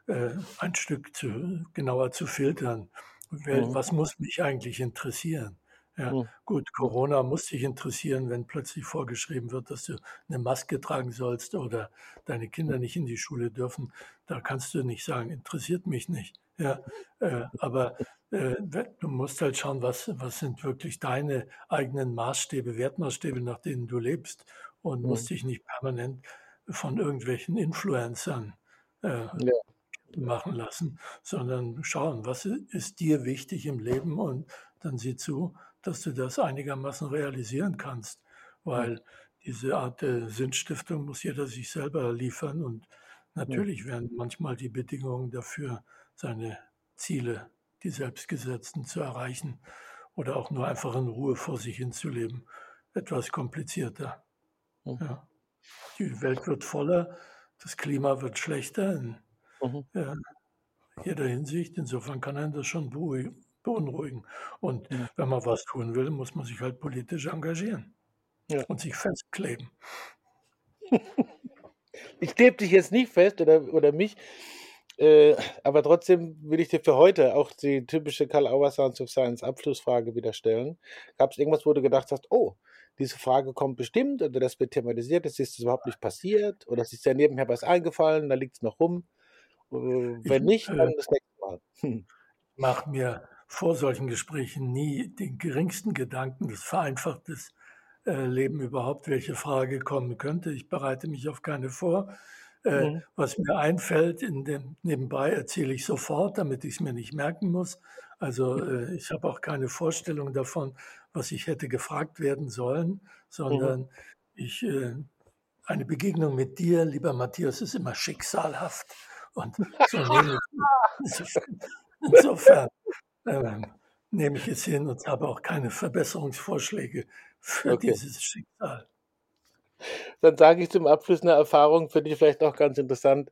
äh, ein Stück zu, genauer zu filtern. Mhm. Was muss mich eigentlich interessieren? Ja, mhm. gut, Corona muss dich interessieren, wenn plötzlich vorgeschrieben wird, dass du eine Maske tragen sollst oder deine Kinder nicht in die Schule dürfen. Da kannst du nicht sagen, interessiert mich nicht. Ja, äh, aber äh, du musst halt schauen, was, was sind wirklich deine eigenen Maßstäbe, Wertmaßstäbe, nach denen du lebst und mhm. musst dich nicht permanent von irgendwelchen Influencern äh, ja. machen lassen, sondern schauen, was ist dir wichtig im Leben und dann sieh zu, dass du das einigermaßen realisieren kannst, weil mhm. diese Art der Sinnstiftung muss jeder sich selber liefern und natürlich mhm. werden manchmal die Bedingungen dafür, seine Ziele, die selbstgesetzten, zu erreichen oder auch nur einfach in Ruhe vor sich hinzuleben, etwas komplizierter. Mhm. Ja. Die Welt wird voller, das Klima wird schlechter in mhm. äh, jeder Hinsicht. Insofern kann einen das schon beunruhigen. Und ja. wenn man was tun will, muss man sich halt politisch engagieren ja. und sich festkleben. ich klebe dich jetzt nicht fest oder, oder mich, äh, aber trotzdem will ich dir für heute auch die typische Karl Auer Sounds of Science Abschlussfrage wieder stellen. Gab es irgendwas, wo du gedacht hast, oh, diese Frage kommt bestimmt oder das wird thematisiert, das ist überhaupt nicht passiert oder es ist ja nebenher was eingefallen, da liegt es noch rum. Äh, wenn nicht, dann äh, das nächste Mal. Hm. Mach mir vor solchen Gesprächen nie den geringsten Gedanken, das vereinfacht das äh, Leben überhaupt, welche Frage kommen könnte. Ich bereite mich auf keine vor. Äh, mhm. Was mir einfällt, in dem, nebenbei erzähle ich sofort, damit ich es mir nicht merken muss. Also äh, ich habe auch keine Vorstellung davon, was ich hätte gefragt werden sollen, sondern mhm. ich, äh, eine Begegnung mit dir, lieber Matthias, ist immer schicksalhaft. Und so nehme ich, insofern äh, nehme ich es hin und habe auch keine Verbesserungsvorschläge für okay. dieses Schicksal. Dann sage ich zum Abschluss eine Erfahrung, für dich vielleicht auch ganz interessant,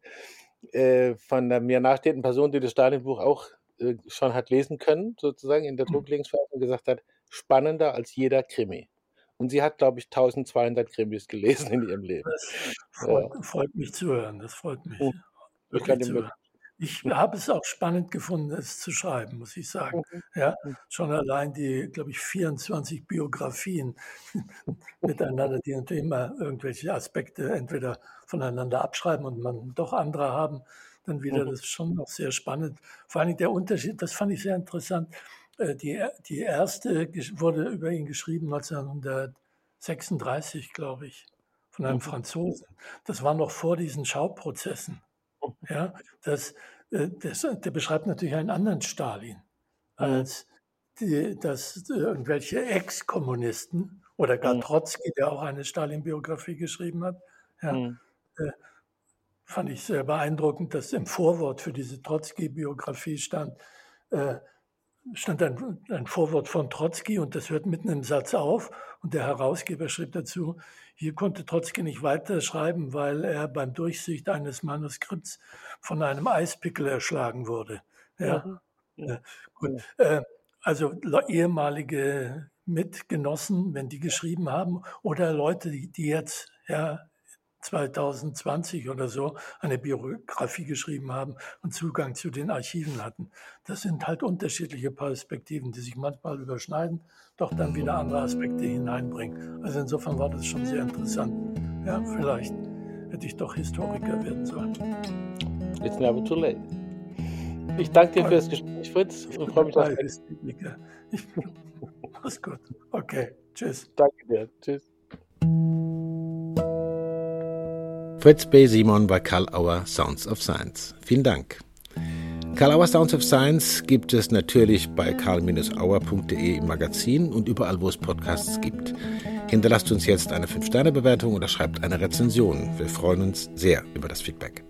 äh, von einer mir nachstehenden Person, die das Stalin-Buch auch äh, schon hat lesen können, sozusagen in der mhm. Drucklingsphase und gesagt hat, spannender als jeder Krimi. Und sie hat, glaube ich, 1200 Krimis gelesen in ihrem Leben. Das freut, ja. freut mich zu hören. Das freut mich. Mhm. Ich. Ich habe es auch spannend gefunden, es zu schreiben, muss ich sagen. Mhm. Ja, mhm. schon allein die, glaube ich, 24 Biografien miteinander, die natürlich immer irgendwelche Aspekte entweder voneinander abschreiben und man doch andere haben, dann wieder, mhm. das ist schon noch sehr spannend. Vor allem der Unterschied, das fand ich sehr interessant. Äh, die, die erste wurde über ihn geschrieben 1936, glaube ich, von einem Franzosen. Das war noch vor diesen Schauprozessen. Ja, das, äh, das, der beschreibt natürlich einen anderen Stalin als die, dass irgendwelche Ex-Kommunisten oder gar Trotzki, der auch eine Stalin-Biografie geschrieben hat, ja, mhm. äh, fand ich sehr beeindruckend, dass im Vorwort für diese Trotzki-Biografie stand, äh, stand ein, ein, Vorwort von Trotzki und das hört mitten im Satz auf und der Herausgeber schrieb dazu, hier konnte Trotzki nicht weiterschreiben, weil er beim Durchsicht eines Manuskripts von einem Eispickel erschlagen wurde. Ja, ja. Äh, gut. Äh, also ehemalige Mitgenossen, wenn die geschrieben haben, oder Leute, die, die jetzt ja, 2020 oder so eine Biografie geschrieben haben und Zugang zu den Archiven hatten. Das sind halt unterschiedliche Perspektiven, die sich manchmal überschneiden, doch dann wieder andere Aspekte hineinbringen. Also insofern war das schon sehr interessant. Ja, vielleicht hätte ich doch Historiker werden sollen. It's never too late. Ich danke dir für das Gespräch, Fritz, und freue mich auf Ich, Mach's gut. Okay, tschüss. Danke dir. Tschüss. Fritz B. Simon bei Karl Auer Sounds of Science. Vielen Dank. Karl Auer Sounds of Science gibt es natürlich bei karl-auer.de im Magazin und überall, wo es Podcasts gibt. Hinterlasst uns jetzt eine 5-Sterne-Bewertung oder schreibt eine Rezension. Wir freuen uns sehr über das Feedback.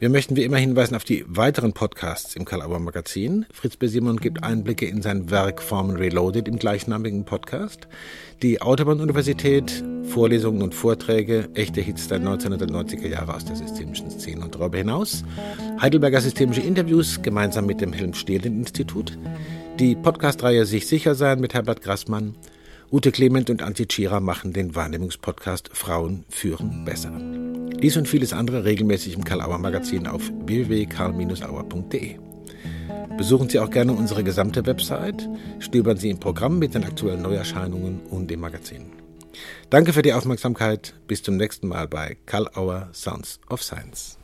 Wir möchten wie immer hinweisen auf die weiteren Podcasts im Karl Auer Magazin. Fritz B. Simon gibt Einblicke in sein Werk Formen Reloaded im gleichnamigen Podcast. Die Autobahn-Universität, Vorlesungen und Vorträge, echte Hits der 1990er Jahre aus der systemischen Szene und darüber hinaus. Heidelberger Systemische Interviews gemeinsam mit dem Helm-Stehlen-Institut. Die Podcast-Reihe Sich sicher sein mit Herbert Grassmann. Ute Clement und Antje Tschira machen den Wahrnehmungspodcast Frauen führen besser. Dies und vieles andere regelmäßig im Karl Auer Magazin auf www.karl-auer.de. Besuchen Sie auch gerne unsere gesamte Website, stöbern Sie im Programm mit den aktuellen Neuerscheinungen und dem Magazin. Danke für die Aufmerksamkeit. Bis zum nächsten Mal bei Karl Auer Sounds of Science.